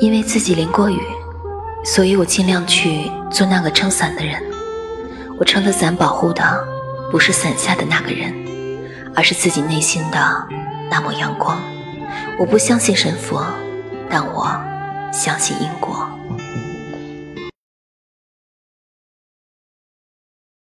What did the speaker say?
因为自己淋过雨，所以我尽量去做那个撑伞的人。我撑的伞保护的不是伞下的那个人，而是自己内心的那抹阳光。我不相信神佛，但我相信因果。